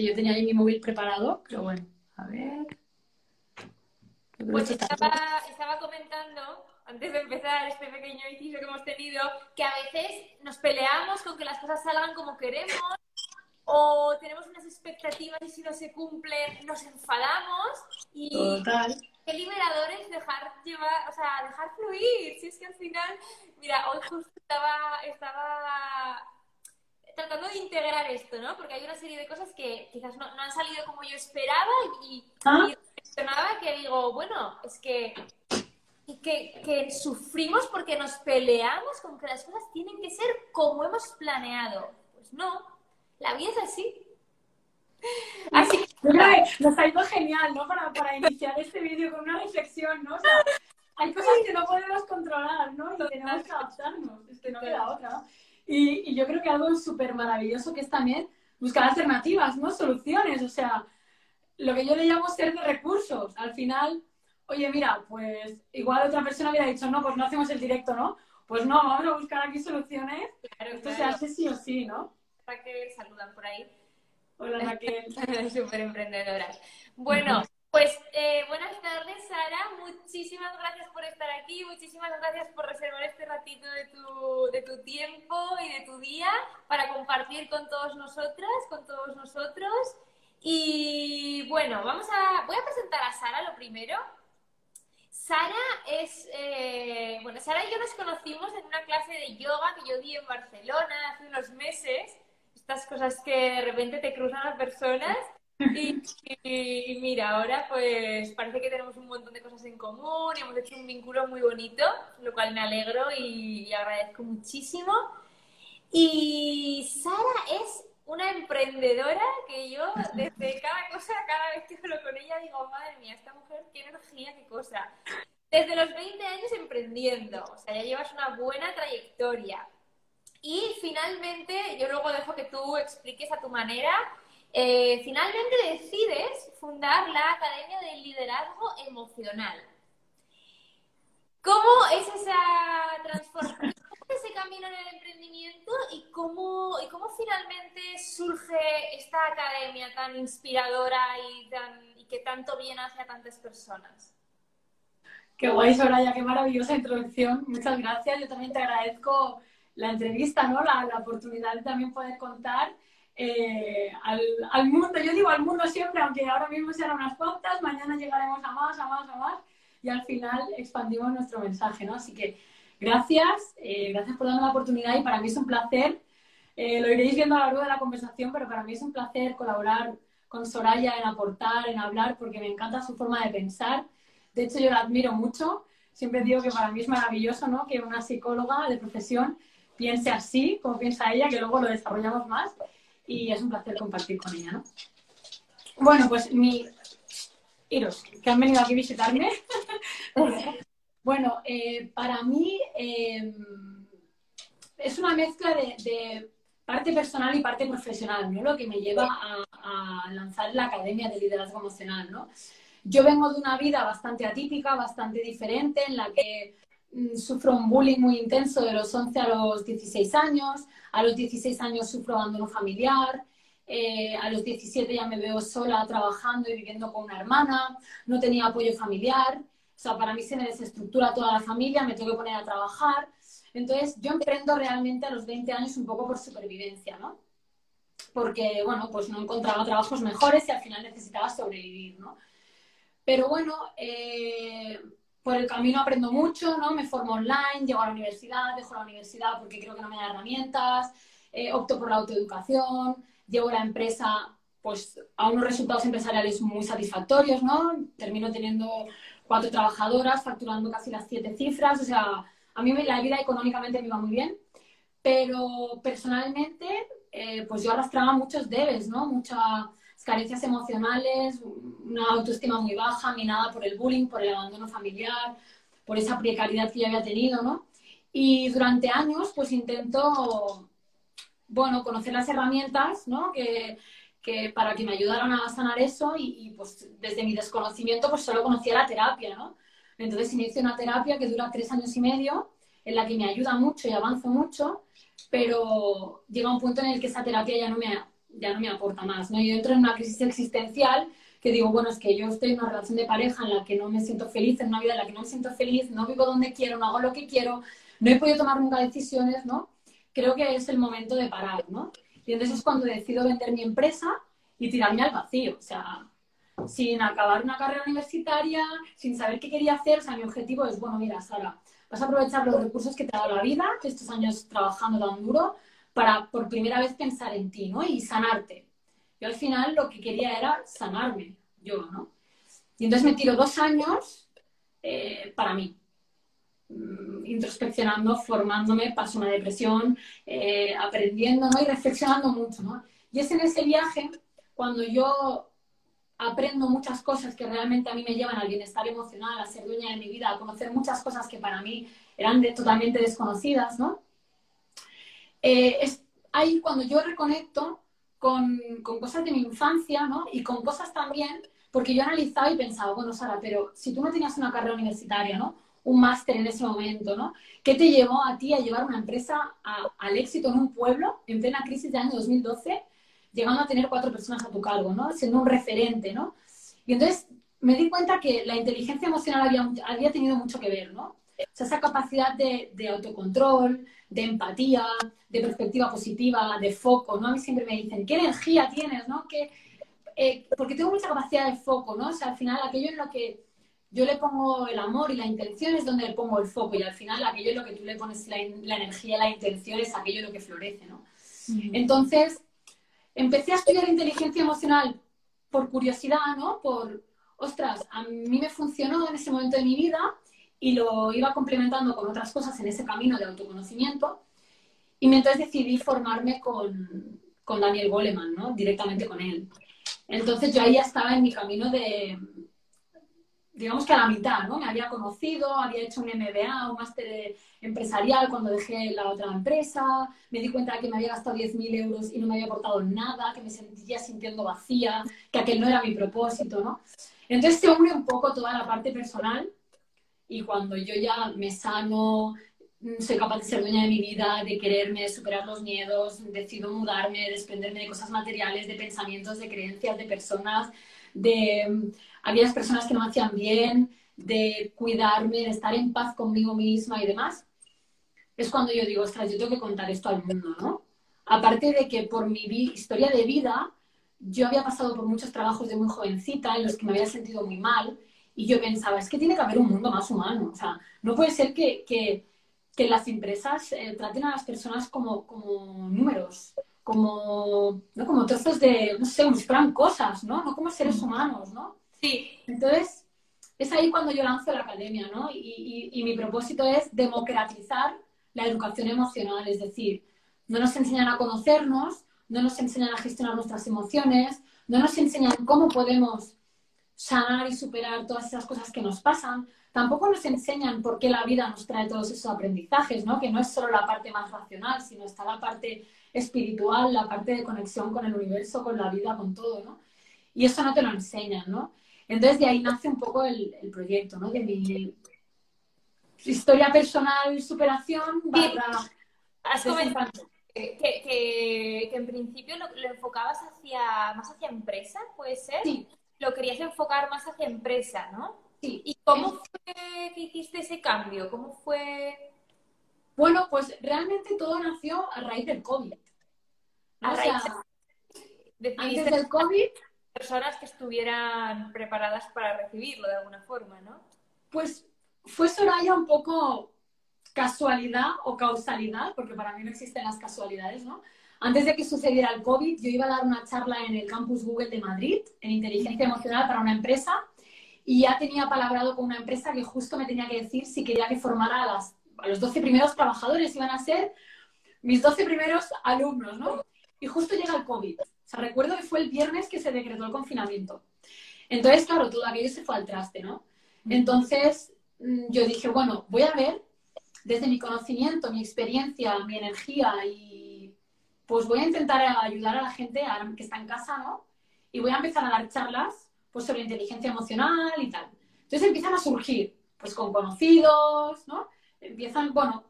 que yo tenía ahí mi móvil preparado, pero bueno, a ver. Pues estaba, estaba comentando antes de empezar este pequeño inciso que hemos tenido, que a veces nos peleamos con que las cosas salgan como queremos o tenemos unas expectativas y si no se cumplen nos enfadamos y Total. qué liberador es dejar llevar, o sea, dejar fluir. Si es que al final, mira, hoy justo estaba, estaba tratando de integrar esto, ¿no? Porque hay una serie de cosas que quizás no, no han salido como yo esperaba y, ¿Ah? y reflexionaba que digo, bueno, es que que, que, sufrimos porque nos peleamos con que las cosas tienen que ser como hemos planeado. Pues no, la vida es así. Así que nos ha ido genial, ¿no? Para, para iniciar este vídeo con una reflexión, ¿no? O sea, hay cosas que no podemos controlar, ¿no? Y tenemos que adaptarnos, es que no queda otra. Y, y yo creo que algo súper maravilloso que es también buscar alternativas, ¿no? Soluciones, o sea, lo que yo le llamo ser de recursos. Al final, oye, mira, pues igual otra persona hubiera dicho, no, pues no hacemos el directo, ¿no? Pues no, vamos a buscar aquí soluciones. Claro, Esto se hace sí o sí, ¿no? Raquel, saludan por ahí. Hola Raquel. Súper emprendedoras. Bueno, pues eh, buenas tardes, Sara. Muchísimas gracias por estar aquí. Muchísimas gracias por reservar este ratito de tu, de tu tiempo y de tu día para compartir con todos nosotras, con todos nosotros. Y bueno, vamos a, voy a presentar a Sara lo primero. Sara es, eh, bueno, Sara y yo nos conocimos en una clase de yoga que yo di en Barcelona hace unos meses. Estas cosas que de repente te cruzan las personas. Y, y, mira, ahora pues parece que tenemos un montón de cosas en común y hemos hecho un vínculo muy bonito, lo cual me alegro y, y agradezco muchísimo. Y Sara es una emprendedora que yo desde cada cosa, cada vez que hablo con ella digo, madre mía, esta mujer, qué energía, qué cosa. Desde los 20 años emprendiendo, o sea, ya llevas una buena trayectoria. Y finalmente, yo luego dejo que tú expliques a tu manera, eh, finalmente decides fundar la Academia del Liderazgo Emocional. ¿Cómo es esa transformación? ese camino en el emprendimiento y cómo, y cómo finalmente surge esta academia tan inspiradora y, que tanto bien hace a tantas personas. Qué guay, Soraya, qué maravillosa introducción. Muchas gracias. Yo también te agradezco la entrevista, ¿no? La, la oportunidad de también poder contar eh, al, al, mundo. Yo digo al mundo siempre, aunque ahora mismo sean unas cuantas, mañana llegaremos a más, a más, a más y al final expandimos nuestro mensaje, ¿no? Así que Gracias, eh, gracias por darme la oportunidad y para mí es un placer, eh, lo iréis viendo a lo largo de la conversación, pero para mí es un placer colaborar con Soraya en aportar, en hablar, porque me encanta su forma de pensar. De hecho, yo la admiro mucho. Siempre digo que para mí es maravilloso ¿no? que una psicóloga de profesión piense así, como piensa ella, que luego lo desarrollamos más. Y es un placer compartir con ella. ¿no? Bueno, pues mi... Iros, que han venido aquí a visitarme. Bueno, eh, para mí eh, es una mezcla de, parte personal y parte profesional, ¿no? Lo que me lleva a, a, lanzar la Academia de Liderazgo Emocional, ¿no? Yo vengo de una vida bastante atípica, bastante diferente, en la que sufro un bullying muy intenso de los 11 a los 16 años, a los 16 años sufro abandono familiar, eh, a los 17 ya me veo sola trabajando y viviendo con una hermana, no tenía apoyo familiar, o sea, para mí se me desestructura toda la familia, me tengo que poner a trabajar. Entonces, yo emprendo realmente a los 20 años un poco por supervivencia, ¿no? Porque, bueno, pues no encontraba trabajos mejores y al final necesitaba sobrevivir, ¿no? Pero bueno, eh, por el camino aprendo mucho, ¿no? Me formo online, llego a la universidad, dejo la universidad porque creo que no me da herramientas, eh, opto por la autoeducación, llevo la empresa pues a unos resultados empresariales muy satisfactorios, ¿no? Termino teniendo cuatro trabajadoras, facturando casi las siete cifras, o sea, a mí la vida económicamente me iba muy bien, pero personalmente, eh, pues yo arrastraba muchos debes, ¿no? Muchas carencias emocionales, una autoestima muy baja, minada por el bullying, por el abandono familiar, por esa precariedad que yo había tenido, ¿no? Y durante años, pues intento, bueno, conocer las herramientas, ¿no? Que, que para que me ayudaran a sanar eso y, y, pues desde mi desconocimiento pues solo conocía la terapia, ¿no? Entonces inicio una terapia que dura tres años y medio, en la que me ayuda mucho y avanzo mucho, pero llega un punto en el que esa terapia ya no me, ya no me aporta más, ¿no? Yo entro en una crisis existencial que digo, bueno, es que yo estoy en una relación de pareja en la que no me siento feliz, en una vida en la que no me siento feliz, no vivo donde quiero, no hago lo que quiero, no he podido tomar nunca decisiones, ¿no? Creo que es el momento de parar, ¿no? Y entonces es cuando decido vender mi empresa y tirarme al vacío, o sea, sin acabar una carrera universitaria, sin saber qué quería hacer, o sea, mi objetivo es, bueno, mira, Sara, vas a aprovechar los recursos que te ha dado la vida, estos años trabajando tan duro, para por primera vez pensar en ti, ¿no? Y sanarte. Yo al final lo que quería era sanarme, yo, ¿no? Y entonces me tiro dos años eh, para mí, mm, introspeccionando, formándome, paso una depresión, eh, aprendiendo, ¿no? Y reflexionando mucho, ¿no? Y es en ese viaje cuando yo aprendo muchas cosas que realmente a mí me llevan al bienestar emocional, a ser dueña de mi vida, a conocer muchas cosas que para mí eran totalmente desconocidas, ¿no? Eh, es ahí cuando yo reconecto con, con, cosas de mi infancia, ¿no? Y con cosas también, porque yo analizaba y pensaba, bueno, Sara, pero si tú no tenías una carrera universitaria, ¿no? Un máster en ese momento, ¿no? ¿Qué te llevó a ti a llevar una empresa al éxito en un pueblo en plena crisis de año 2012, llegando a tener cuatro personas a tu cargo, ¿no? Siendo un referente, ¿no? Y entonces me di cuenta que la inteligencia emocional había, había tenido mucho que ver, ¿no? O sea, esa capacidad de, de autocontrol, de empatía, de perspectiva positiva, de foco, ¿no? A mí siempre me dicen, ¿qué energía tienes, no? Eh, porque tengo mucha capacidad de foco, ¿no? O sea, al final aquello en lo que yo le pongo el amor y la intención es donde le pongo el foco y al final aquello en lo que tú le pones la, la energía, la intención es aquello en lo que florece, ¿no? Entonces, empecé a estudiar inteligencia emocional por curiosidad, ¿no? Por, ostras, a mí me funcionó en ese momento de mi vida y lo iba complementando con otras cosas en ese camino de autoconocimiento. Y entonces decidí formarme con, con Daniel Goleman, ¿no? Directamente con él. Entonces yo ahí ya estaba en mi camino de, digamos que a la mitad, ¿no? Me había conocido, había hecho un MBA, un máster empresarial cuando dejé la otra empresa, me di cuenta de que me había gastado 10.000 euros y no me había aportado nada, que me sentía sintiendo vacía, que aquel no era mi propósito, ¿no? Entonces se une un poco toda la parte personal y cuando yo ya me sano, mm, soy capaz de ser dueña de mi vida, de quererme, superar los miedos, decido mudarme, desprenderme de cosas materiales, de pensamientos, de creencias, de personas, de mm, aquellas personas que no me hacían bien, de cuidarme, de estar en paz conmigo misma y demás, es cuando yo digo, ostras, yo tengo que contar esto al mundo, ¿no? Aparte de que por mi historia de vida, yo había pasado por muchos trabajos de muy jovencita en los que me había sentido muy mal y yo pensaba, es que tiene que haber un mundo más humano. O sea, no puede ser que, que, que las empresas eh, traten a las personas como, como números, como, ¿no? como trozos de, no sé, como si fueran cosas, ¿no? No como seres humanos, ¿no? Sí. Entonces, es ahí cuando yo lanzo la academia, ¿no? Y, y, y mi propósito es democratizar la educación emocional, es decir, no nos enseñan a conocernos, no nos enseñan a gestionar nuestras emociones, no nos enseñan cómo podemos sanar y superar todas esas cosas que nos pasan. Tampoco nos enseñan por qué la vida nos trae todos esos aprendizajes, ¿no? Que no es solo la parte más racional, sino está la parte espiritual, la parte de conexión con el universo, con la vida, con todo, ¿no? Y eso no te lo enseñan, ¿no? Entonces de ahí nace un poco el, el proyecto, ¿no? De mi historia personal, superación, barra... Has comentado que, que, que, en principio lo, lo, enfocabas hacia más hacia empresa, ¿puede ser? Sí, lo querías enfocar más hacia empresa, ¿no? Sí. ¿Y cómo fue que hiciste ese cambio? ¿Cómo fue? Bueno, pues realmente todo nació a raíz del COVID. A o raíz sea, de... antes del COVID... Personas que estuvieran preparadas para recibirlo de alguna forma, ¿no? Pues fue Soraya un poco casualidad o causalidad, porque para mí no existen las casualidades, ¿no? Antes de que sucediera el COVID, yo iba a dar una charla en el campus Google de Madrid, en inteligencia emocional para una empresa, y ya tenía palabrado con una empresa que justo me tenía que decir si quería que formara a, las, a los 12 primeros trabajadores, iban a ser mis 12 primeros alumnos, ¿no? Y justo llega el COVID. O sea, recuerdo que fue el viernes que se decretó el confinamiento. Entonces, claro, todo aquello se fue al traste, ¿no? Entonces, mm, yo dije, bueno, voy a ver desde mi conocimiento, mi experiencia, mi energía y pues voy a intentar ayudar a la gente que está en casa, ¿no? Y voy a empezar a dar charlas pues, sobre inteligencia emocional y tal. Entonces empiezan a surgir, pues con conocidos, ¿no? Empiezan, bueno,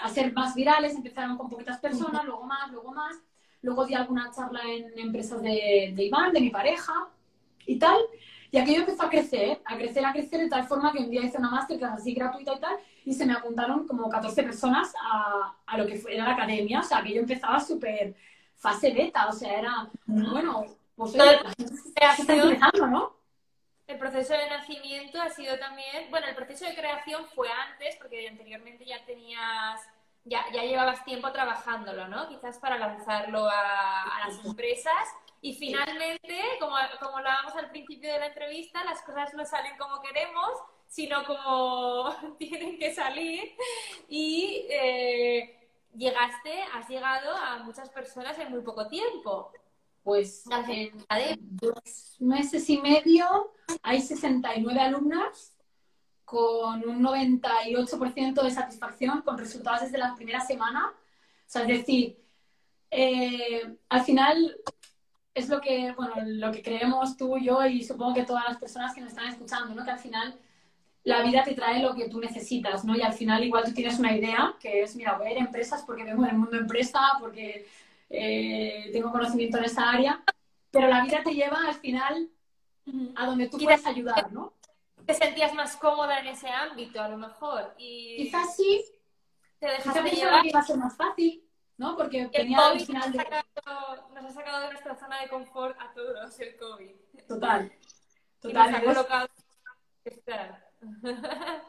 a ser más virales, empezaron con poquitas personas, luego más, luego más. luego di alguna charla en empresas de, de Iván, de mi pareja y tal. Y aquello empezó a crecer, a crecer, a crecer, de tal forma que un día hice una masterclass así gratuita y tal, y se me apuntaron como 14 personas a, a lo que fue, era la academia. O sea, que yo empezaba súper fase beta, o sea, era, bueno, pues oye, la gente está empezando, ¿no? El proceso de nacimiento ha sido también, bueno, el proceso de creación fue antes, porque anteriormente ya tenías, ya, ya llevabas tiempo trabajándolo, ¿no? Quizás para lanzarlo a, a las empresas. Y finalmente, como, como hablábamos al principio de la entrevista, las cosas no salen como queremos, sino como tienen que salir. Y eh, llegaste, has llegado a muchas personas en muy poco tiempo. Pues en dos meses y medio hay 69 alumnas con un 98% de satisfacción con resultados desde la primera semana. O sea, es decir, eh, al final es lo que, bueno, lo que creemos tú, yo y supongo que todas las personas que nos están escuchando, ¿no? Que al final la vida te trae lo que tú necesitas, ¿no? Y al final igual tú tienes una idea, que es, mira, voy a ir a empresas porque vengo del mundo empresa, porque eh, tengo conocimiento en esa área, pero la vida te lleva al final a donde tú puedes ayudar, ¿no? Te sentías más cómoda en ese ámbito, a lo mejor. Y... Quizás sí. Te dejaste llevar. que iba a ser más fácil, ¿no? Porque El COVID final nos, ha sacado, nos ha sacado de nuestra zona de confort a todos el COVID. Total. Y Total. nos ha colocado.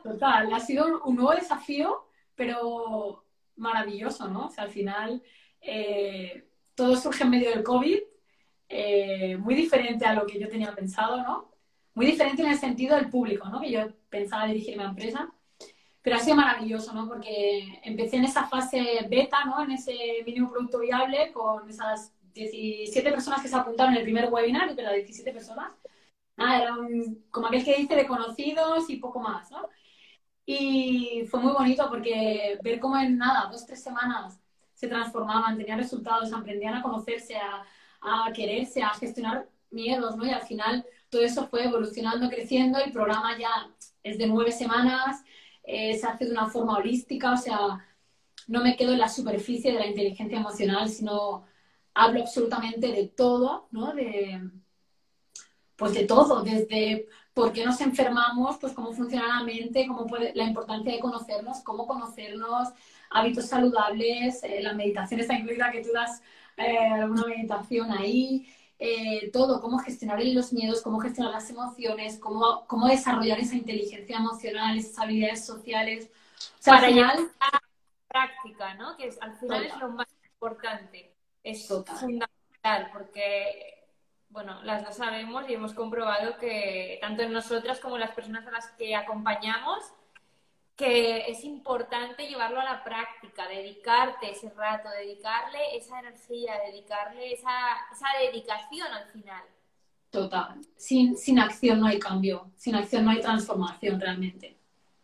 Total, ha sido un nuevo desafío, pero maravilloso, ¿no? O sea, al final eh, todo surge en medio del COVID, eh, muy diferente a lo que yo tenía pensado, ¿no? Muy diferente en el sentido del público, ¿no? Que yo pensaba dirigirme a empresa, pero ha sido maravilloso, ¿no? Porque empecé en esa fase beta, ¿no? En ese mínimo producto viable con esas 17 personas que se apuntaron en el primer webinar, pero 17 personas. Nada, era un- como aquel que dice de conocidos y poco más, ¿no? Y fue muy bonito porque ver cómo en nada, dos, tres semanas se transformaban, tenían resultados, aprendían a conocerse, a, a quererse, a gestionar miedos, ¿no? Y al final todo eso fue evolucionando, creciendo. El programa ya es de nueve semanas, eh, se hace de una forma holística, o sea, no me quedo en la superficie de la inteligencia emocional, sino hablo absolutamente de todo, ¿no? De, pues de todo, desde por qué nos enfermamos, pues cómo funciona la mente, cómo puede, la importancia de conocernos, cómo conocernos, hábitos saludables, eh, la meditación está incluida, que tú das eh, alguna meditación ahí, eh, todo, cómo gestionar los miedos, cómo gestionar las emociones, cómo, cómo desarrollar esa inteligencia emocional, esas habilidades sociales. O sea, Para al final, llegar a la práctica, ¿no? Que es- al final Total. es lo más importante. Es Total. fundamental porque, bueno, las dos sabemos y hemos comprobado que tanto en nosotras como en las personas a las que acompañamos, que es importante llevarlo a la práctica, dedicarte ese rato, dedicarle esa energía, dedicarle esa, esa dedicación al final. total. Sin, sin acción no hay cambio, sin acción no hay transformación realmente.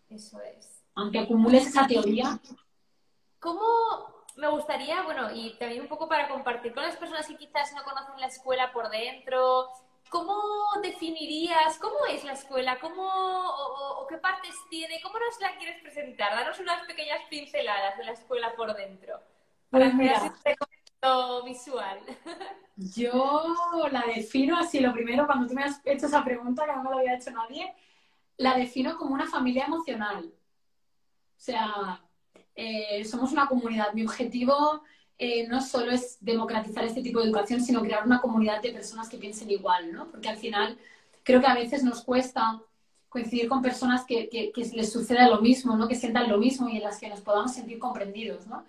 Eso es. Aunque acumules esa teoría, ¿Cómo me gustaría, bueno, y también un poco para compartir con las personas que quizás no conocen la escuela por dentro, ¿cómo definirías, cómo es la escuela, cómo, o, qué partes tiene, cómo nos la quieres presentar? Danos unas pequeñas pinceladas de la escuela por dentro, para Pues un recorrido visual. Yo la defino así, lo primero, cuando tú me has hecho esa pregunta, que no me lo había hecho nadie, la defino como una familia emocional. O sea, eh, somos una comunidad. Mi objetivo eh, no solo es democratizar este tipo de educación, sino crear una comunidad de personas que piensen igual, ¿no? Porque al final creo que a veces nos cuesta coincidir con personas que, que, que les suceda lo mismo, ¿no? Que sientan lo mismo y en las que nos podamos sentir comprendidos, ¿no?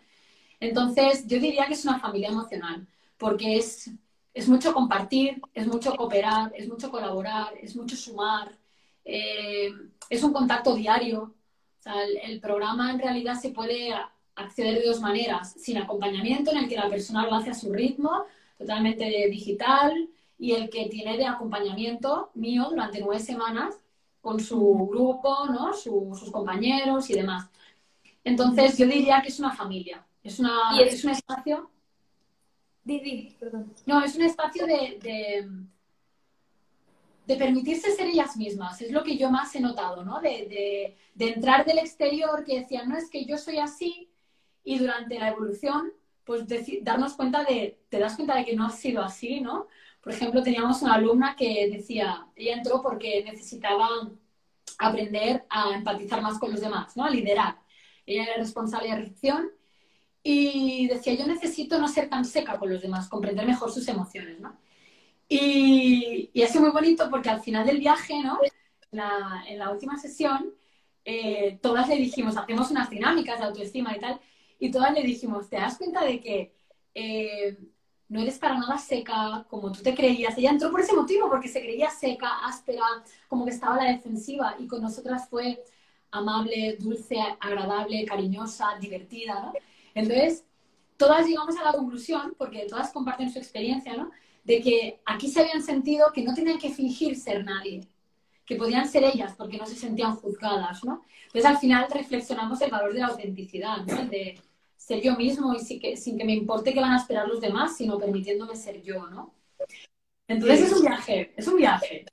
Entonces, yo diría que es una familia emocional, porque es, es mucho compartir, es mucho cooperar, es mucho colaborar, es mucho sumar, eh, es un contacto diario. O sea, el, el programa en realidad se puede acceder de dos maneras, sin acompañamiento, en el que la persona lo hace a su ritmo, totalmente digital, y el que tiene de acompañamiento mío durante nueve semanas con su grupo, ¿no? Su- sus compañeros y demás. Entonces, yo diría que es una familia, es, una, Y es- es un espacio Didi, perdón. no, es un espacio de, de, de permitirse ser ellas mismas. Es lo que yo más he notado, ¿no? De, de- de entrar del exterior que decían, no, es que yo soy así y durante la evolución, pues darnos cuenta de, te das cuenta de que no ha sido así, ¿no? Por ejemplo, teníamos una alumna que decía, ella entró porque necesitaba aprender a empatizar más con los demás, ¿no? A liderar. Ella era responsable de recepción y decía, yo necesito no ser tan seca con los demás, comprender mejor sus emociones, ¿no? Y, y sido muy bonito porque al final del viaje, ¿no? En la, última sesión, eh, todas le dijimos, hacemos unas dinámicas de autoestima y tal, y todas le dijimos, ¿te das cuenta de que eh, no eres para nada seca como tú te creías? Ella entró por ese motivo, porque se creía seca, áspera, como que estaba a la defensiva, y con nosotras fue amable, dulce, agradable, cariñosa, divertida, ¿no? Entonces, todas llegamos a la conclusión, porque todas comparten su experiencia, ¿no? De que aquí se habían sentido que no tenían que fingir ser nadie, que podían ser ellas porque no se sentían juzgadas, ¿no? Entonces, al final reflexionamos el valor de la autenticidad, ¿no? De ser yo mismo y sin que, sin que me importe qué van a esperar los demás, sino permitiéndome ser yo, ¿no? Entonces, es un viaje, es un viaje.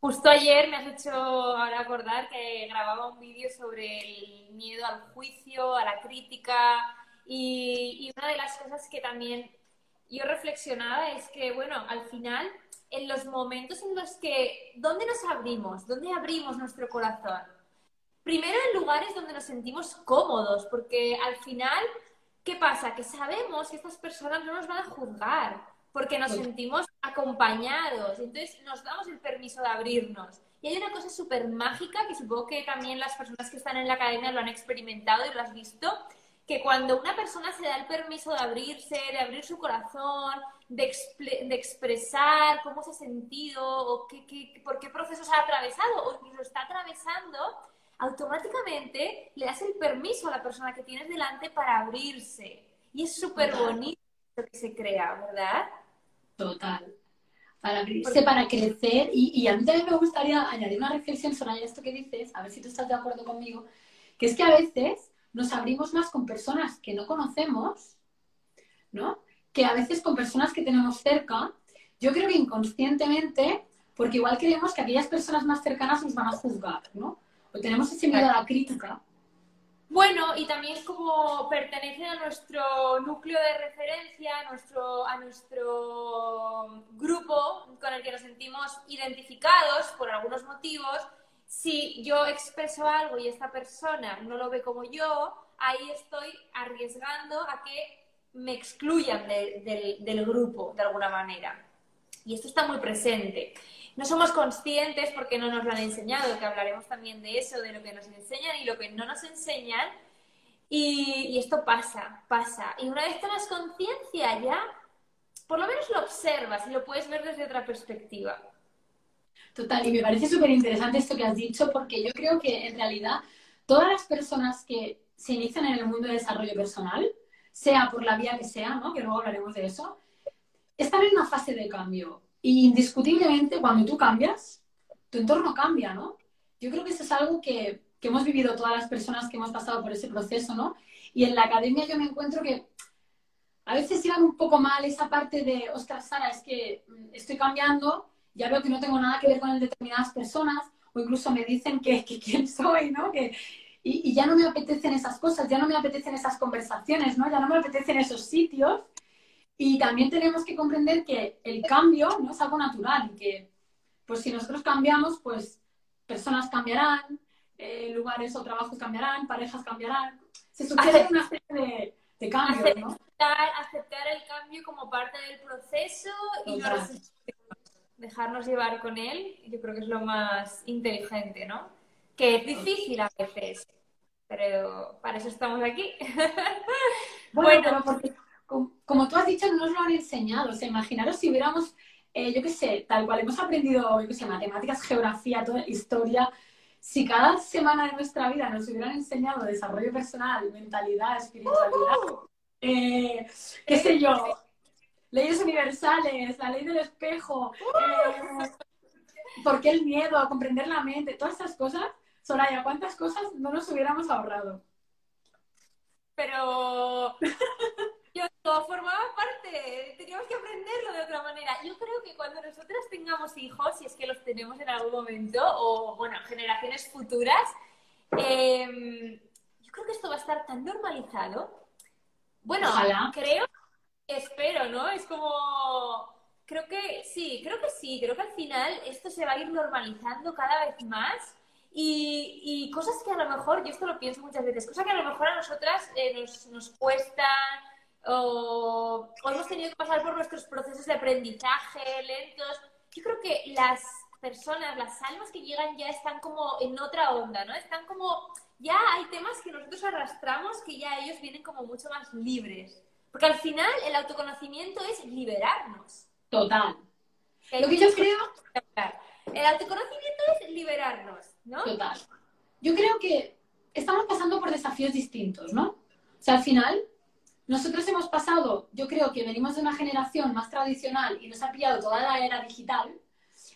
Justo ayer me has hecho ahora acordar que grababa un vídeo sobre el miedo al juicio, a la crítica y, una de las cosas que también yo reflexionaba es que, bueno, al final, en los momentos en los que, ¿dónde nos abrimos? ¿Dónde abrimos nuestro corazón? Primero en lugares donde nos sentimos cómodos, porque al final, ¿qué pasa? Que sabemos que estas personas no nos van a juzgar porque nos sentimos acompañados. Entonces nos damos el permiso de abrirnos. Y hay una cosa súper mágica que supongo que también las personas que están en la academia lo han experimentado y lo has visto, que cuando una persona se da el permiso de abrirse, de abrir su corazón, de, de expresar cómo se ha sentido o qué, qué, por qué procesos ha atravesado o incluso está atravesando, automáticamente le das el permiso a la persona que tienes delante para abrirse. Y es súper bonito lo que se crea, ¿verdad? Total. Para abrirse, para crecer. Y, a mí también me gustaría añadir una reflexión sobre esto que dices, a ver si tú estás de acuerdo conmigo, que es que a veces nos abrimos más con personas que no conocemos, ¿no? Que a veces con personas que tenemos cerca. Yo creo que inconscientemente, porque igual creemos que aquellas personas más cercanas nos van a juzgar, ¿no? O tenemos ese miedo a la crítica. Bueno, y también es como pertenece a nuestro núcleo de referencia, nuestro, a nuestro grupo con el que nos sentimos identificados por algunos motivos. Si yo expreso algo y esta persona no lo ve como yo, ahí estoy arriesgando a que me excluyan del grupo de alguna manera. Y esto está muy presente no somos conscientes porque no nos lo han enseñado, que hablaremos también de eso, de lo que nos enseñan y lo que no nos enseñan. Y, esto pasa, pasa. Y una vez tomas conciencia ya, por lo menos lo observas y lo puedes ver desde otra perspectiva. Total, y me parece súper interesante esto que has dicho porque yo creo que en realidad todas las personas que se inician en el mundo de desarrollo personal, sea por la vía que sea, ¿no? que luego hablaremos de eso, están en una fase de cambio. Y indiscutiblemente, cuando tú cambias, tu entorno cambia, ¿no? Yo creo que eso es algo que, que hemos vivido todas las personas que hemos pasado por ese proceso, ¿no? Y en la academia yo me encuentro que a veces iban un poco mal esa parte de, ostras, Sara, es que mm, estoy cambiando, ya veo que no tengo nada que ver con determinadas personas, o incluso me dicen que, que quién soy, ¿no? Que, y, y, ya no me apetecen esas cosas, ya no me apetecen esas conversaciones, ¿no? Ya no me apetecen esos sitios. Y también tenemos que comprender que el cambio no es algo natural y que, pues si nosotros cambiamos, pues personas cambiarán, eh, lugares o trabajos cambiarán, parejas cambiarán. Se sucede una especie de, cambio, aceptar, ¿no? Aceptar el cambio como parte del proceso y no dejarnos llevar con él, yo creo que es lo más inteligente, ¿no? Que es difícil a veces, pero para eso estamos aquí. bueno, porque como, tú has dicho, no nos lo han enseñado. O sea, imaginaros si hubiéramos, eh, yo qué sé, tal cual hemos aprendido, yo qué sé, matemáticas, geografía, toda historia. Si cada semana de nuestra vida nos hubieran enseñado desarrollo personal, mentalidad, espiritualidad, eh, qué sé yo, leyes universales, la ley del espejo, eh, por qué el miedo, comprender la mente, todas estas cosas, Soraya, ¿cuántas cosas no nos hubiéramos ahorrado? Pero todo formaba parte, teníamos que aprenderlo de otra manera. Yo creo que cuando nosotras tengamos hijos, si es que los tenemos en algún momento, o bueno, generaciones futuras, em, yo creo que esto va a estar tan normalizado. Bueno, creo, espero, ¿no? Es como, creo que sí, creo que sí, creo que al final esto se va a ir normalizando cada vez más y, cosas que a lo mejor, yo esto lo pienso muchas veces, cosas que a lo mejor a nosotras eh, nos, nos cuestan o, o hemos tenido que pasar por nuestros procesos de aprendizaje lentos. Yo creo que las personas, las almas que llegan ya están como en otra onda, ¿no? Están como, ya hay temas que nosotros arrastramos que ya ellos vienen como mucho más libres. Porque al final el autoconocimiento es liberarnos. Total. Lo que yo creo... El autoconocimiento es liberarnos, ¿no? Total. Yo creo que estamos pasando por desafíos distintos, ¿no? O sea, al final, nosotros hemos pasado, yo creo que venimos de una generación más tradicional y nos ha pillado toda la era digital,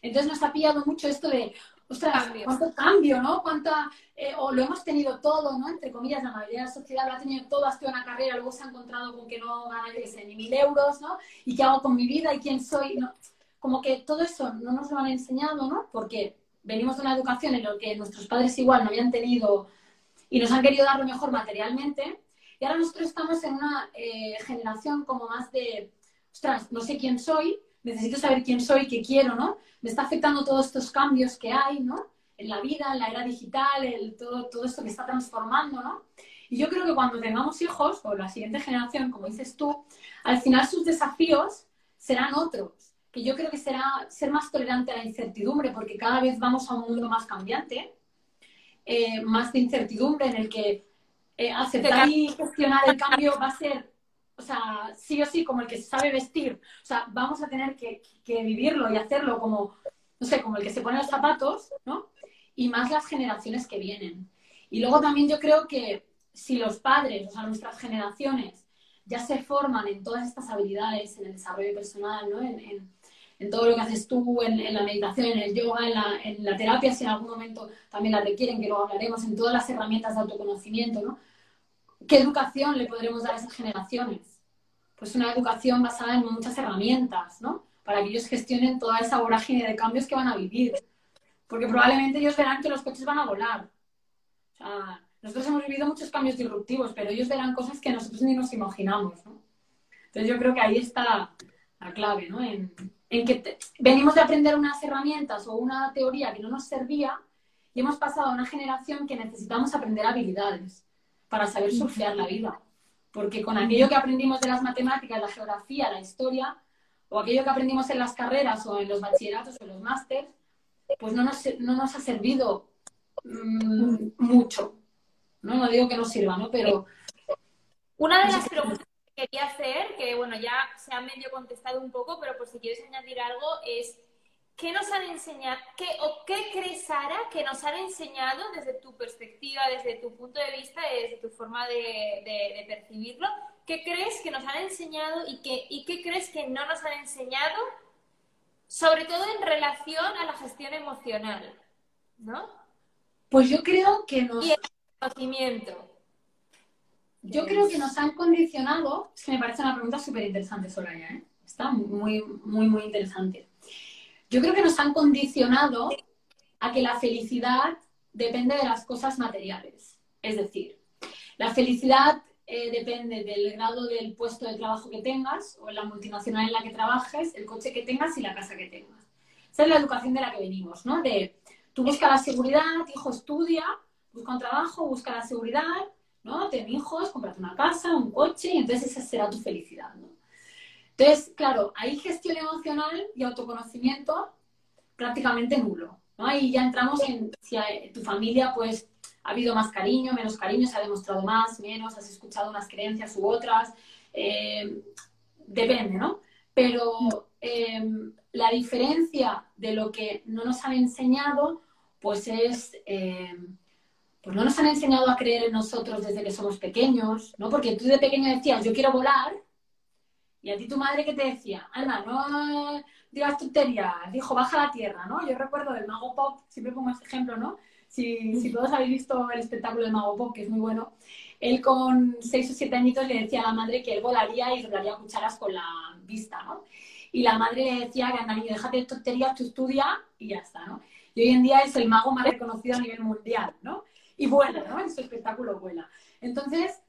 entonces nos ha pillado mucho esto de, ostras, cuánto cambio, ¿no? Cuánta, eh, o lo hemos tenido todo, ¿no? Entre comillas, la mayoría de la sociedad lo ha tenido todo, hasta una carrera, luego se ha encontrado con que no gana, ni mil euros, ¿no? ¿Y qué hago con mi vida? ¿Y quién soy? ¿No? Como que todo eso no nos lo han enseñado, ¿no? Porque venimos de una educación en la que nuestros padres igual no habían tenido y nos han querido dar lo mejor materialmente. Y ahora nosotros estamos en una eh, generación como más de, ostras, no sé quién soy, necesito saber quién soy, qué quiero, ¿no? Me está afectando todos estos cambios que hay, ¿no? En la vida, en la era digital, el, todo, todo esto que está transformando, ¿no? Y yo creo que cuando tengamos hijos, o la siguiente generación, como dices tú, al final sus desafíos serán otros, que yo creo que será ser más tolerante a la incertidumbre, porque cada vez vamos a un mundo más cambiante, eh, más de incertidumbre, en el que eh, aceptar y gestionar el cambio va a ser o sea, sí o sí, como el que sabe vestir. O sea, vamos a tener que, vivirlo y hacerlo como, no sé, como el que se pone los zapatos, ¿no? Y más las generaciones que vienen. Y luego también yo creo que si los padres, o sea, nuestras generaciones, ya se forman en todas estas habilidades, en el desarrollo personal, ¿no? En, todo lo que haces tú, en, la meditación, en el yoga, en la, en la terapia, si en algún momento también la requieren, que luego hablaremos, en todas las herramientas de autoconocimiento, ¿no? ¿Qué educación le podremos dar a esas generaciones? Pues una educación basada en muchas herramientas, ¿no? Para que ellos gestionen toda esa vorágine de cambios que van a vivir. Porque probablemente ellos verán que los coches van a volar. O sea, nosotros hemos vivido muchos cambios disruptivos, pero ellos verán cosas que nosotros ni nos imaginamos, ¿no? Entonces yo creo que ahí está la clave, ¿no? En, que venimos de aprender unas herramientas o una teoría que no nos servía y hemos pasado a una generación que necesitamos aprender habilidades para saber surfear la vida. Porque con aquello que aprendimos de las matemáticas, la geografía, la historia, o aquello que aprendimos en las carreras o en los bachilleratos o en los másteres, pues no nos, no nos ha servido mm, mucho. ¿no? no digo que no sirva, ¿no? Pero... Una de las preguntas que quería hacer, que bueno, ya se ha medio contestado un poco, pero por si quieres añadir algo, es ¿qué nos han enseñado, qué, o qué crees, Sara, que nos han enseñado desde tu perspectiva, desde tu punto de vista, desde tu forma de, percibirlo? ¿Qué crees que nos han enseñado y, qué, y qué crees que no nos han enseñado, sobre todo en relación a la gestión emocional? ¿No? Pues yo creo que nos... Y el conocimiento. Yo creo que nos han condicionado, es que me parece una pregunta súper interesante, Soraya, ¿eh? Está muy, muy, muy interesante. Yo creo que nos han condicionado a que la felicidad depende de las cosas materiales. Es decir, la felicidad eh, depende del grado del puesto de trabajo que tengas o la multinacional en la que trabajes, el coche que tengas y la casa que tengas. Esa es la educación de la que venimos, ¿no? De tú busca la seguridad, hijo estudia, busca un trabajo, busca la seguridad, ¿no? Ten hijos, cómprate una casa, un coche y entonces esa será tu felicidad, ¿no? Entonces, claro, ahí gestión emocional y autoconocimiento prácticamente nulo. ¿no? Ahí ya entramos en si tu familia, pues, ha habido más cariño, menos cariño, se ha demostrado más, menos, has escuchado unas creencias u otras. Eh, depende, ¿no? Pero em, la diferencia de lo que no nos han enseñado, pues es, em, pues no nos han enseñado a creer en nosotros desde que somos pequeños, ¿no? Porque tú de pequeño decías, yo quiero volar, y a ti tu madre que te decía, Ana, no digas tonterías, dijo, baja la tierra, ¿no? Yo recuerdo del Mago Pop, siempre pongo este ejemplo, ¿no? Si, si todos habéis visto el espectáculo del Mago Pop, que es muy bueno, él con seis o siete añitos le decía a la madre que él volaría y rodaría cucharas con la vista, ¿no? Y la madre le decía anda, niño, déjate de tonterías, tú estudia y ya está, ¿no? Y hoy en día es el mago más reconocido a nivel mundial, ¿no? Y vuela, ¿no? En su espectáculo vuela. Entonces,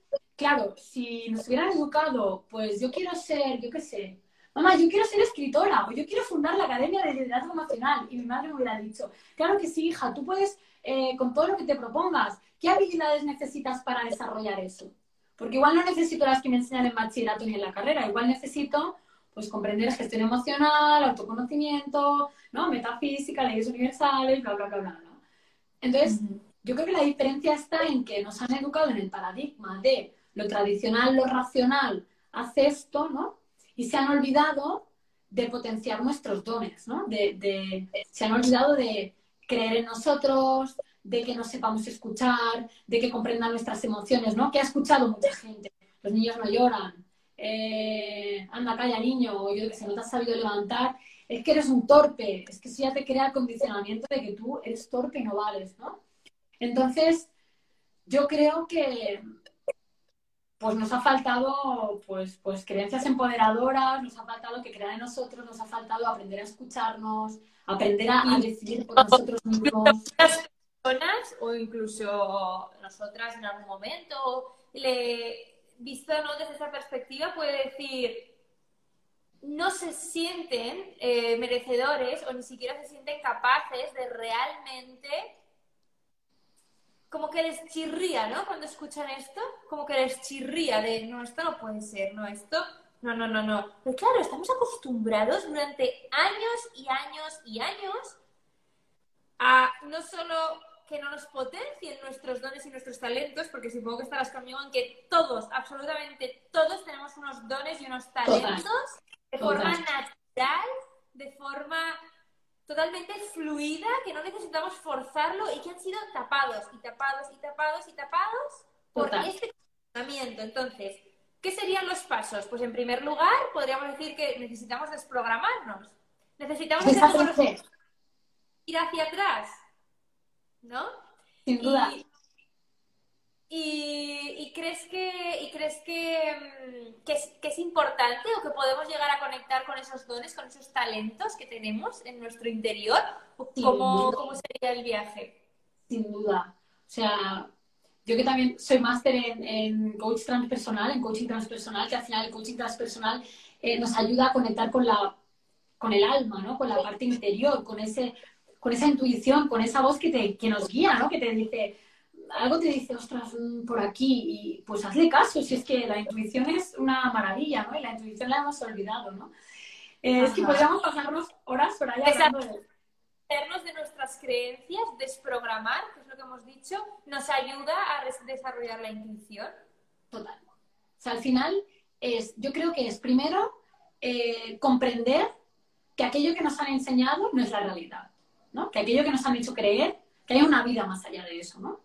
claro, si nos hubieran educado, pues yo quiero ser, yo qué sé, mamá, yo quiero ser escritora o yo quiero fundar la Academia de Liderazgo Emocional. Y mi madre me hubiera dicho, claro que sí, hija, tú puedes, eh, con todo lo que te propongas, ¿qué habilidades necesitas para desarrollar eso? Porque igual no necesito las que me enseñan en bachillerato ni en la carrera, igual necesito pues comprender gestión emocional, autoconocimiento, ¿no? metafísica, leyes universales, bla, bla, bla, bla. Entonces, yo creo que la diferencia está en que nos han educado en el paradigma de lo tradicional, lo racional, hace esto, ¿no? Y se han olvidado de potenciar nuestros dones, ¿no? De, se han olvidado de creer en nosotros, de que nos sepamos escuchar, de que comprendan nuestras emociones, ¿no? Que ha escuchado mucha gente. Los niños no lloran, eh, anda, calla niño, o yo que sé, no te has sabido levantar, es que eres un torpe, es que eso ya te crea el condicionamiento de que tú eres torpe y no vales, ¿no? Entonces, yo creo que pues nos ha faltado pues, pues creencias empoderadoras, nos ha faltado que crean en nosotros, nos ha faltado aprender a escucharnos, aprender a, decidir por nosotros mismos. personas o incluso nosotras en algún momento, le, visto ¿no? desde esa perspectiva, puede decir, no se sienten eh, merecedores o ni siquiera se sienten capaces de realmente como que les chirría, ¿no? Cuando escuchan esto, como que les chirría de, no, esto no puede ser, no, esto, no, no, no, no. Pero claro, estamos acostumbrados durante años y años y años a no solo que no nos potencien nuestros dones y nuestros talentos, porque supongo que estarás conmigo en que todos, absolutamente todos tenemos unos dones y unos talentos de forma natural, de forma totalmente fluida, que no necesitamos forzarlo y que han sido tapados y tapados y tapados y tapados por este comportamiento. Entonces, ¿qué serían los pasos? Pues en primer lugar, podríamos decir que necesitamos desprogramarnos. Necesitamos ir hacia atrás, ¿no? Sin duda. Y, crees que, y crees que, mm, que, es, importante o que podemos llegar a conectar con esos dones, con esos talentos que tenemos en nuestro interior? ¿Cómo, ¿Cómo, sería el viaje? Sin duda. O sea, yo que también soy máster en, en, coach transpersonal, en coaching transpersonal, que al final el coaching transpersonal eh, nos ayuda a conectar con, la, con el alma, ¿no? con la parte interior, con, ese, con esa intuición, con esa voz que, te, que nos guía, ¿no? que te dice algo te dice, ostras, mm, por aquí, y pues hazle caso, si es que la intuición es una maravilla, ¿no? Y la intuición la hemos olvidado, ¿no? Eh, es que podríamos pasarnos horas por ahí hablando de... de nuestras creencias, desprogramar, que es lo que hemos dicho, nos ayuda a desarrollar la intuición. Total. O sea, al final, es, yo creo que es primero eh, comprender que aquello que nos han enseñado no es la realidad, ¿no? Que aquello que nos han hecho creer, que hay una vida más allá de eso, ¿no?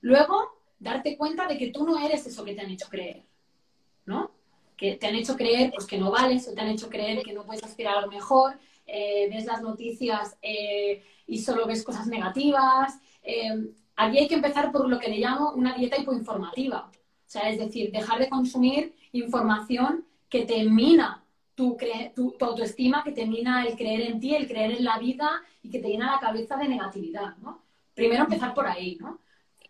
Luego, darte cuenta de que tú no eres eso que te han hecho creer, ¿no? Que te han hecho creer pues, que no vales o te han hecho creer que no puedes aspirar a lo mejor, eh, ves las noticias eh, y solo ves cosas negativas. Eh, aquí hay que empezar por lo que le llamo una dieta hipoinformativa. O sea, es decir, dejar de consumir información que te mina tu, tu, tu, autoestima, que te mina el creer en ti, el creer en la vida y que te llena la cabeza de negatividad, ¿no? Primero empezar por ahí, ¿no?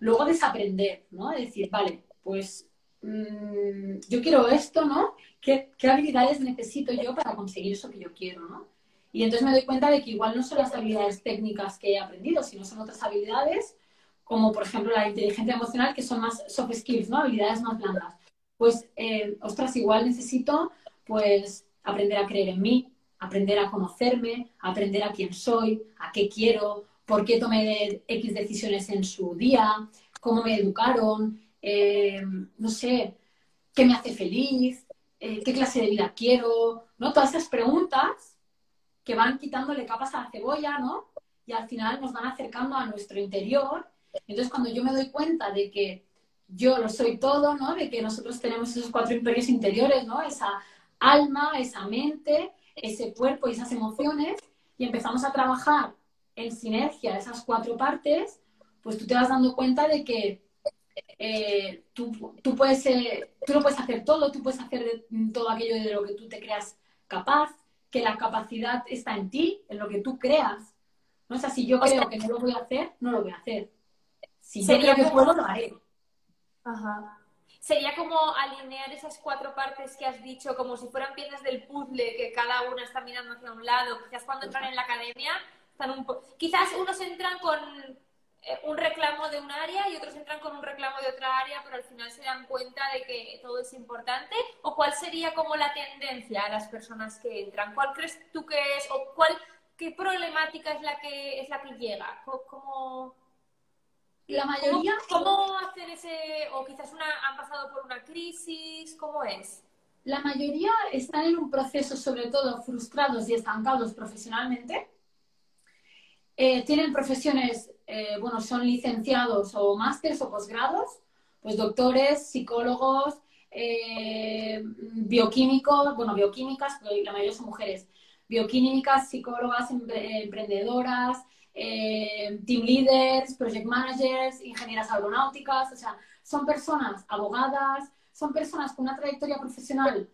Luego desaprender, ¿no? Decir, vale, pues mm, yo quiero esto, ¿no? ¿Qué, habilidades necesito yo para conseguir eso que yo quiero, ¿no? Y entonces me doy cuenta de que igual no son las habilidades técnicas que he aprendido, sino son otras habilidades, como por ejemplo la inteligencia emocional, que son más soft skills, ¿no? Habilidades más blandas. Pues, eh, ostras, igual necesito, pues, aprender a creer en mí, aprender a conocerme, aprender a quién soy, a qué quiero, por qué tomé X decisiones en su día, cómo me educaron, eh, no sé, qué me hace feliz, eh, qué clase de vida quiero, ¿no? Todas esas preguntas que van quitándole capas a la cebolla, ¿no? Y al final nos van acercando a nuestro interior. Entonces, cuando yo me doy cuenta de que yo lo soy todo, ¿no? De que nosotros tenemos esos cuatro imperios interiores, ¿no? Esa alma, esa mente, ese cuerpo y esas emociones, y empezamos a trabajar en sinergia esas cuatro partes, pues tú te vas dando cuenta de que eh, tú, puedes, tú lo puedes hacer todo, tú puedes hacer todo aquello de lo que tú te creas capaz, que la capacidad está en ti, en lo que tú creas. ¿no? O sea, si yo creo que no lo voy a hacer, no lo voy a hacer. Si yo creo que puedo, lo haré. Ajá. sería como alinear esas cuatro partes que has dicho, como si fueran piezas del puzzle, que cada una está mirando hacia un lado. Quizás cuando entran en la academia, están un quizás unos entran con eh, un reclamo de un área y otros entran con un reclamo de otra área, pero al final se dan cuenta de que todo es importante. ¿O cuál sería como la tendencia a las personas que entran? ¿Cuál crees tú que es o cuál qué problemática es la que es la que llega? ¿Cómo, la mayoría ¿Cómo, hacen ese o quizás una, han pasado por una crisis? ¿Cómo es? La mayoría están en un proceso, sobre todo frustrados y estancados profesionalmente. Eh, tienen profesiones eh, bueno, son licenciados o másteres o posgrados, pues doctores, psicólogos, eh, bioquímicos, bueno, bioquímicas, la mayoría son mujeres, bioquímicas, psicólogas, emprendedoras, team leaders, project managers, ingenieras aeronáuticas, o sea, son personas abogadas, son personas con una trayectoria profesional,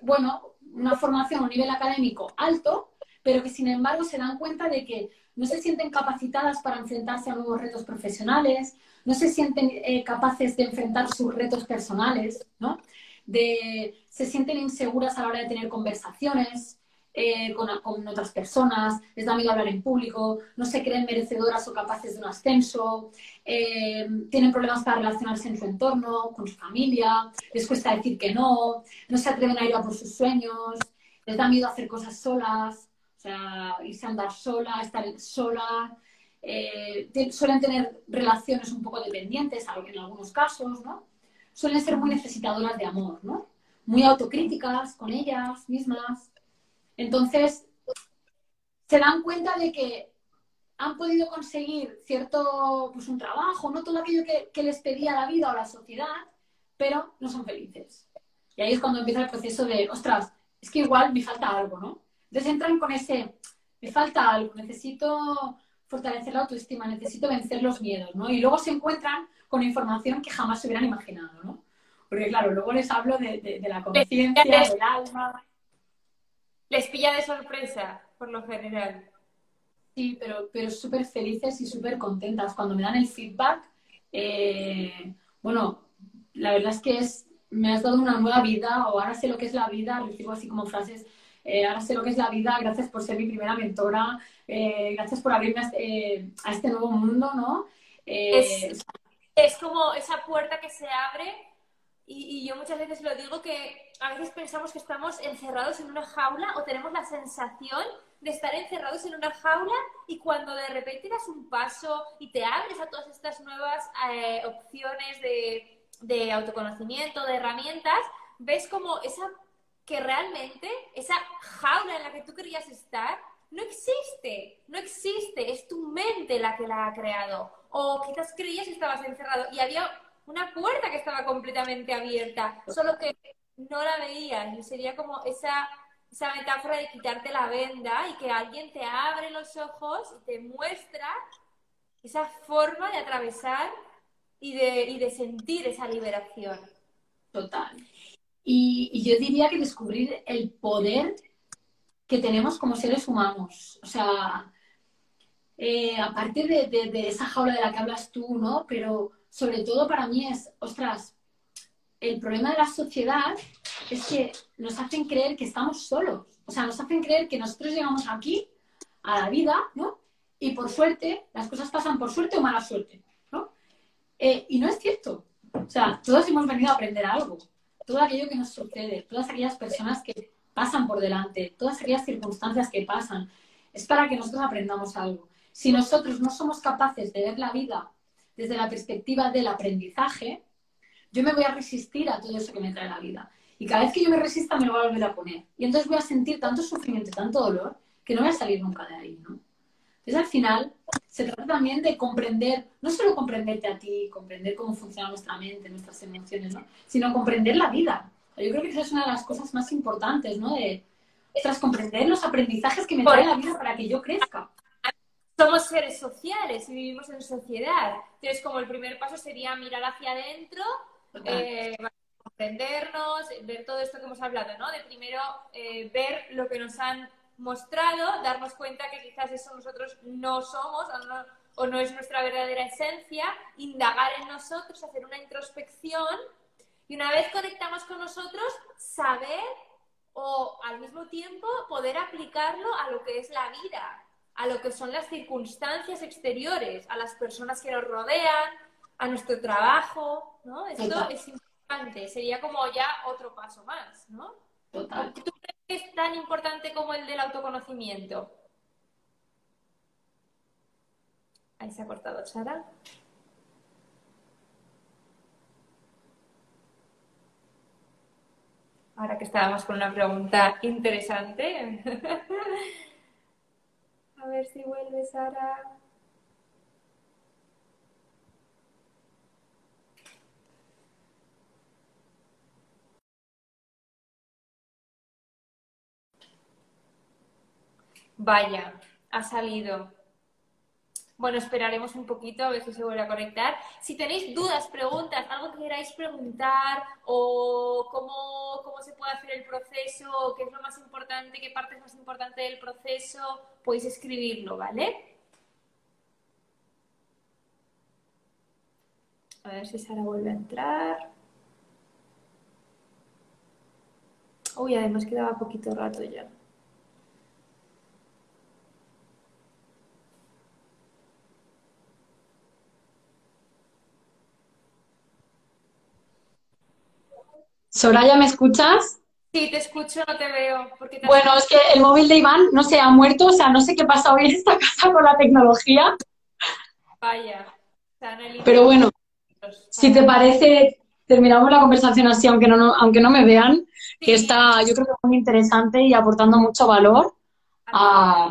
bueno, una formación un nivel académico alto, pero que sin embargo se dan cuenta de que no se sienten capacitadas para enfrentarse a nuevos retos profesionales, no se sienten eh, capaces de enfrentar sus retos personales, ¿no? De, se sienten inseguras a la hora de tener conversaciones eh, con, otras personas, les da miedo hablar en público, no se creen merecedoras o capaces de un ascenso, eh, tienen problemas para relacionarse en su entorno, con su familia, les cuesta decir que no, no se atreven a ir a por sus sueños, les da miedo hacer cosas solas, o sea, irse a andar sola, estar sola. Eh, suelen tener relaciones un poco dependientes, en algunos casos, ¿no? Suelen ser muy necesitadoras de amor, ¿no? Muy autocríticas con ellas mismas. Entonces, se dan cuenta de que han podido conseguir cierto, pues un trabajo, no todo aquello que, que les pedía la vida o la sociedad, pero no son felices. Y ahí es cuando empieza el proceso de, ostras, es que igual me falta algo, ¿no? Entonces entran con ese, me falta algo, necesito fortalecer la autoestima, necesito vencer los miedos, ¿no? Y luego se encuentran con información que jamás se hubieran imaginado, ¿no? Porque claro, luego les hablo de, la conciencia, del alma. Les pilla de sorpresa, por lo general. Sí, pero, pero súper felices y súper contentas. Cuando me dan el feedback, eh, bueno, la verdad es que es, me has dado una nueva vida o ahora sé lo que es la vida, recibo así como frases eh, ahora sé lo que es la vida, gracias por ser mi primera mentora, eh, gracias por abrirme a este, a este nuevo mundo, ¿no? Eh, es, como esa puerta que se abre y, yo muchas veces lo digo que a veces pensamos que estamos encerrados en una jaula o tenemos la sensación de estar encerrados en una jaula y cuando de repente das un paso y te abres a todas estas nuevas opciones de, de autoconocimiento, de herramientas, ves como esa que realmente esa jaula en la que tú querías estar no existe, no existe, es tu mente la que la ha creado. O quizás creías que estabas encerrado y había una puerta que estaba completamente abierta, solo que no la veías. Y sería como esa, esa metáfora de quitarte la venda y que alguien te abre los ojos y te muestra esa forma de atravesar y de, y de sentir esa liberación. Total. Y, yo diría que descubrir el poder que tenemos como seres humanos. O sea, eh, a partir de, esa jaula de la que hablas tú, ¿no? Pero sobre todo para mí es, ostras, el problema de la sociedad es que nos hacen creer que estamos solos. O sea, nos hacen creer que nosotros llegamos aquí, a la vida, ¿no? Y por suerte, las cosas pasan por suerte o mala suerte, ¿no? Eh, y no es cierto. O sea, todos hemos venido a aprender algo todo aquello que nos sucede, todas aquellas personas que pasan por delante, todas aquellas circunstancias que pasan, es para que nosotros aprendamos algo. Si nosotros no somos capaces de ver la vida desde la perspectiva del aprendizaje, yo me voy a resistir a todo eso que me trae la vida. Y cada vez que yo me resista me lo voy a volver a poner. Y entonces voy a sentir tanto sufrimiento tanto dolor que no voy a salir nunca de ahí, ¿no? Entonces al final se trata también de comprender, no solo comprenderte a ti, comprender cómo funciona nuestra mente, nuestras emociones, ¿no? sino comprender la vida. Yo creo que esa es una de las cosas más importantes, ¿no? De, tras comprender los aprendizajes que me trae la vida para que yo crezca. Somos seres sociales y vivimos en sociedad. Entonces, como el primer paso sería mirar hacia adentro, eh, comprendernos, ver todo esto que hemos hablado, ¿no? De primero eh, ver lo que nos han mostrado, darnos cuenta que quizás eso nosotros no somos, o no es nuestra verdadera esencia, indagar en nosotros, hacer una introspección y una vez conectamos con nosotros, saber o al mismo tiempo poder aplicarlo a lo que es la vida, a lo que son las circunstancias exteriores, a las personas que nos rodean, a nuestro trabajo, ¿no? Esto es importante, sería como ya otro paso más, ¿no? Total. ¿Tú crees que es tan importante como el del autoconocimiento? Ahí se ha cortado, Sara. Ahora que estábamos con una pregunta interesante. A ver si vuelve Sara. Vaya, ha salido. Bueno, esperaremos un poquito a ver si se vuelve a conectar. Si tenéis dudas, preguntas, algo que queráis preguntar o cómo, cómo se puede hacer el proceso, qué es lo más importante, qué parte es más importante del proceso, podéis escribirlo, ¿vale? A ver si Sara vuelve a entrar. Uy, además quedaba poquito rato ya. Soraya, ¿me escuchas? Sí, te escucho, no te veo. Porque te Bueno, es que el móvil de Iván no se ha muerto, o sea, no sé qué pasa hoy en esta casa con la tecnología, Vaya. pero bueno, si te parece, terminamos la conversación así, aunque no, no- aunque no me vean, que está, yo creo que muy interesante y aportando mucho valor a...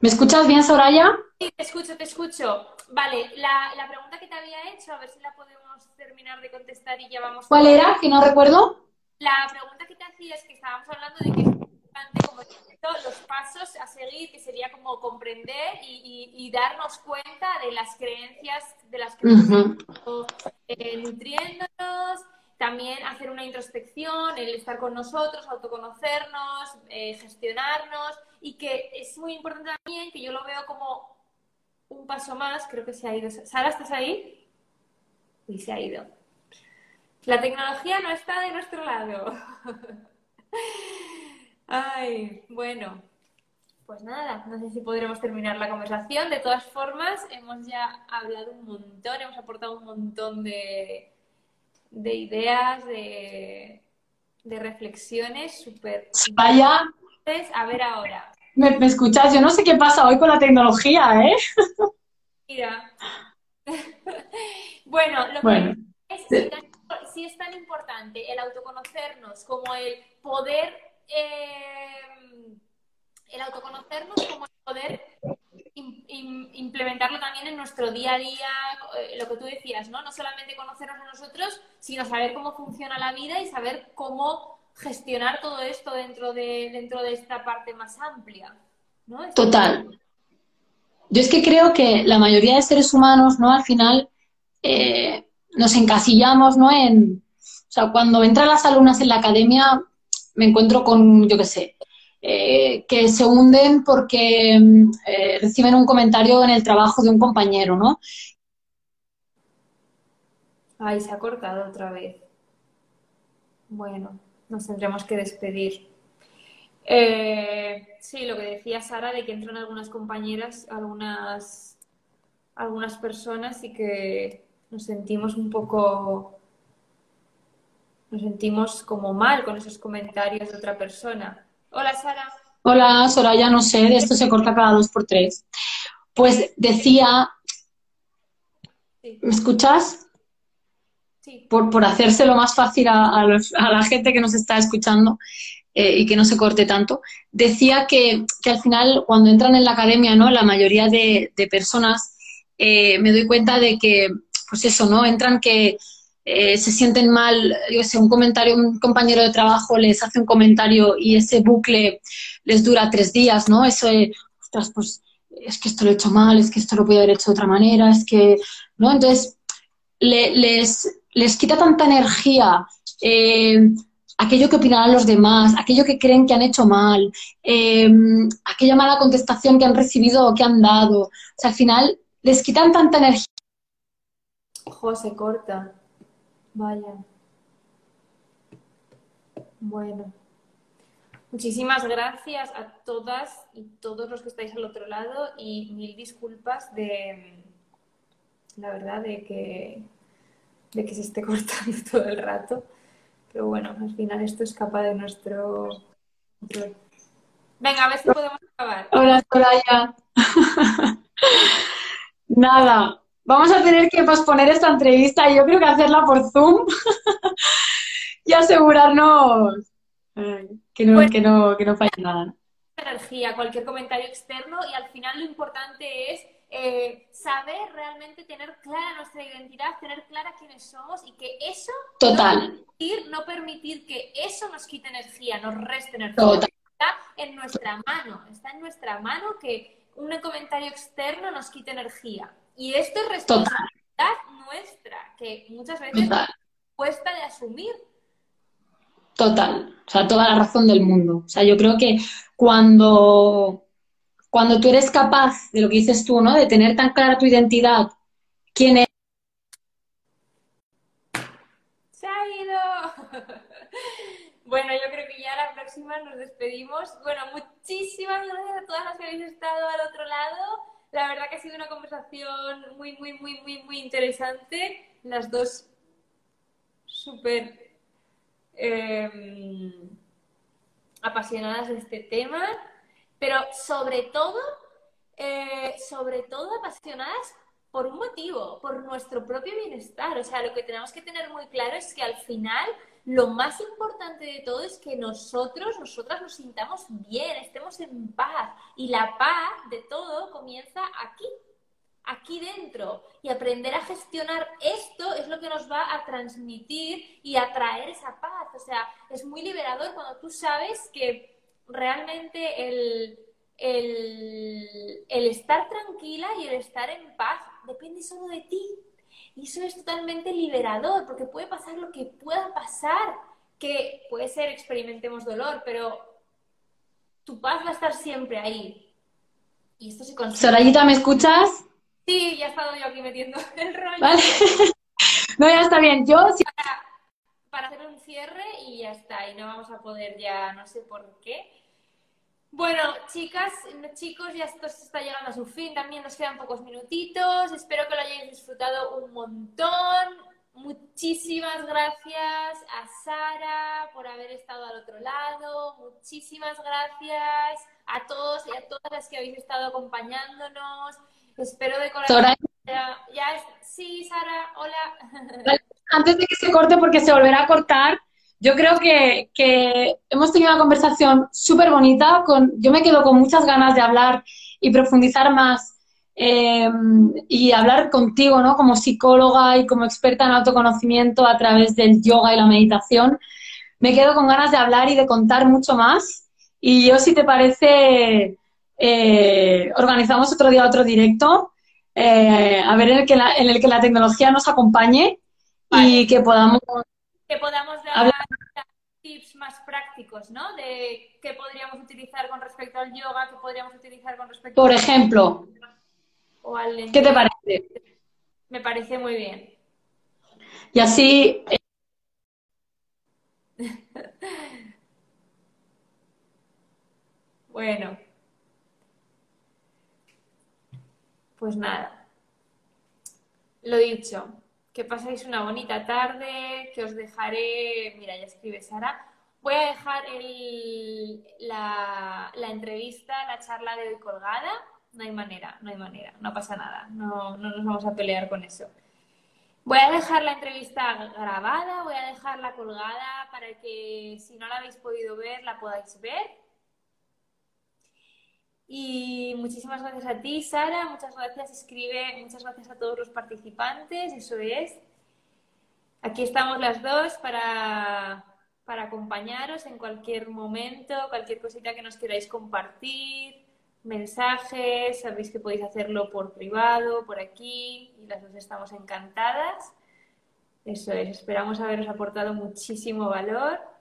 ¿Me escuchas bien, Soraya? Sí, te escucho, te escucho. Vale, la, la pregunta que te había hecho, a ver si la podemos terminar de contestar y ya vamos. ¿Cuál era? Que no recuerdo. La pregunta que te hacía es que estábamos hablando de que es importante como los pasos a seguir, que sería como comprender y, y- y darnos cuenta de las creencias de las que Ujú. estamos eh, nutriéndonos, también hacer una introspección, el estar con nosotros, autoconocernos, eh, gestionarnos y que es muy importante también que yo lo veo como un paso más, creo que se ha ido. Sara, ¿estás ahí? Y se ha ido. La tecnología no está de nuestro lado. Ay, bueno. Pues nada, no sé si podremos terminar la conversación. De todas formas, hemos ya hablado un montón, hemos aportado un montón de, de ideas, de, de reflexiones súper importantes. A ver ahora. ¿me, me escuchas? Yo no sé qué pasa hoy con la tecnología, ¿eh? Mira. bueno, lo que Bueno. es, si, tan- si es tan importante el autoconocernos como el poder, eh, el autoconocernos como el poder im- im- implementarlo también en nuestro día a día, eh, lo que tú decías, ¿no? No solamente conocernos a nosotros, sino saber cómo funciona la vida y saber cómo gestionar todo esto dentro de, dentro de esta parte más amplia, ¿no? Es- Total. Yo es que creo que la mayoría de seres humanos, ¿no? Al final eh, nos encasillamos, ¿no? En, o sea, cuando entran las alumnas en la academia, me encuentro con, yo qué sé, eh, que se hunden porque mm, eh, reciben un comentario en el trabajo de un compañero, ¿no? Ay, se ha cortado otra vez. Bueno, nos tendremos que despedir. Eh, sí, lo que decía Sara de que entran algunas compañeras, algunas, algunas personas y que nos sentimos un poco, nos sentimos como mal con esos comentarios de otra persona. Hola, Sara. Hola, Soraya, no sé, de esto se corta cada dos por tres. Pues decía, ¿me escuchas? sí. por, por hacérselo más fácil a, a los- a la gente que nos está escuchando eh, y que no se corte tanto, decía que, que al final cuando entran en la academia, ¿no? La mayoría de, personas eh, me doy cuenta de que, pues eso, ¿no? Entran que eh, se sienten mal, yo sé, un comentario, un compañero de trabajo les hace un comentario y ese bucle les dura tres días, ¿no? Eso ostras, pues es que esto lo he hecho mal, es que esto lo podía haber hecho de otra manera, es que, ¿no? Entonces, le- les, les quita tanta energía aquello que opinarán los demás, aquello que creen que han hecho mal, em, aquella mala contestación que han recibido o que han dado. O sea, al final les quitan tanta energía. Ojo, se corta. Vaya. Bueno. Muchísimas gracias a todas y todos los que estáis al otro lado y mil disculpas de la verdad de que de que se esté cortando todo el rato. Pero bueno, al final esto escapa de nuestro Venga, a ver si podemos acabar. Hola, Soraya. Nada, vamos a tener que posponer esta entrevista y yo creo que hacerla por Zoom y asegurarnos que, no, que, no, que no falle nada. Energía, cualquier comentario externo y al final lo importante es eh, saber realmente tener clara nuestra identidad, tener clara quiénes somos y que eso Total. No, permitir, no permitir que eso nos quite energía, nos reste energía. Está en nuestra mano, está en nuestra mano que un comentario externo nos quite energía. Y esto es responsabilidad nuestra, que muchas veces cuesta de asumir. Total, o sea, toda la razón del mundo. O sea, yo creo que cuando cuando tú eres capaz de lo que dices tú, ¿no? De tener tan clara tu identidad, quién es. Se ha ido. bueno, yo creo que ya la próxima nos despedimos. Bueno, muchísimas gracias a todas las que habéis estado al otro lado. La verdad que ha sido una conversación muy, muy, muy, muy, muy interesante. Las dos súper eh, apasionadas de este tema pero sobre todo, eh, sobre todo apasionadas por un motivo, por nuestro propio bienestar. O sea, lo que tenemos que tener muy claro es que al final lo más importante de todo es que nosotros, nosotras nos sintamos bien, estemos en paz. Y la paz de todo comienza aquí, aquí dentro. Y aprender a gestionar esto es lo que nos va a transmitir y a esa paz. O sea, es muy liberador cuando tú sabes que realmente el, el, estar tranquila y el estar en paz depende solo de ti. Y eso es totalmente liberador, porque puede pasar lo que pueda pasar, que puede ser experimentemos dolor, pero tu paz va a estar siempre ahí. Y esto se consigue. Sorayita, ¿me escuchas? Sí, ya he estado yo aquí metiendo el rollo. Vale. no, ya está bien. Yo para hacer un cierre y ya está. Y no vamos a poder ya, no sé por qué. Bueno, chicas, chicos, ya esto se está llegando a su fin, también nos quedan pocos minutitos, espero que lo hayáis disfrutado un montón. Muchísimas gracias a Sara por haber estado al otro lado, muchísimas gracias a todos y a todas las que habéis estado acompañándonos. Espero de corazón. Ya, sí, Sara, hola. Antes de que se corte, porque se volverá a cortar, yo creo que, hemos tenido una conversación súper bonita. Con, yo me quedo con muchas ganas de hablar y profundizar más em, y hablar contigo, ¿no? Como psicóloga y como experta en autoconocimiento a través del yoga y la meditación. Me quedo con ganas de hablar y de contar mucho más. Y yo, si te parece, eh, organizamos otro día otro directo, eh, a ver en el, que la, en el que la tecnología nos acompañe y que podamos que podamos dar tips más prácticos, ¿no? De qué podríamos utilizar con respecto al yoga, qué podríamos utilizar con respecto Por ejemplo, o al ¿qué te parece? Me parece muy bien. Y así... Eh, bueno. Pues nada. Lo dicho, que pasáis una bonita tarde, que os dejaré, mira, ya escribe Sara, voy a dejar la, entrevista, la charla de hoy colgada, no hay manera, no hay manera, no pasa nada, no, no nos vamos a pelear con eso. Voy a dejar la entrevista grabada, voy a dejarla colgada para que si no la habéis podido ver, la podáis ver y muchísimas gracias a ti, Sara, muchas gracias, escribe, muchas gracias a todos los participantes, eso es. Aquí estamos las dos para, para acompañaros en cualquier momento, cualquier cosita que nos queráis compartir, mensajes, sabéis que podéis hacerlo por privado, por aquí, y las dos estamos encantadas. Eso es, esperamos haberos aportado muchísimo valor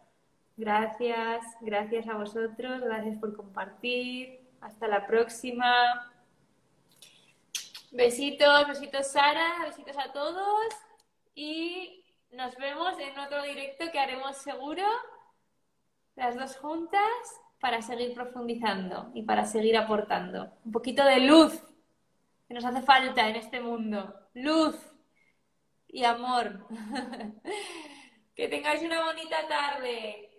Gracias, gracias a vosotros, gracias por compartir. Hasta la próxima. Besitos, besitos Sara, besitos a todos y nos vemos en otro directo que haremos seguro, las dos juntas, para seguir profundizando y para seguir aportando. Un poquito de luz que nos hace falta en este mundo. Luz y amor. que tengáis una bonita tarde.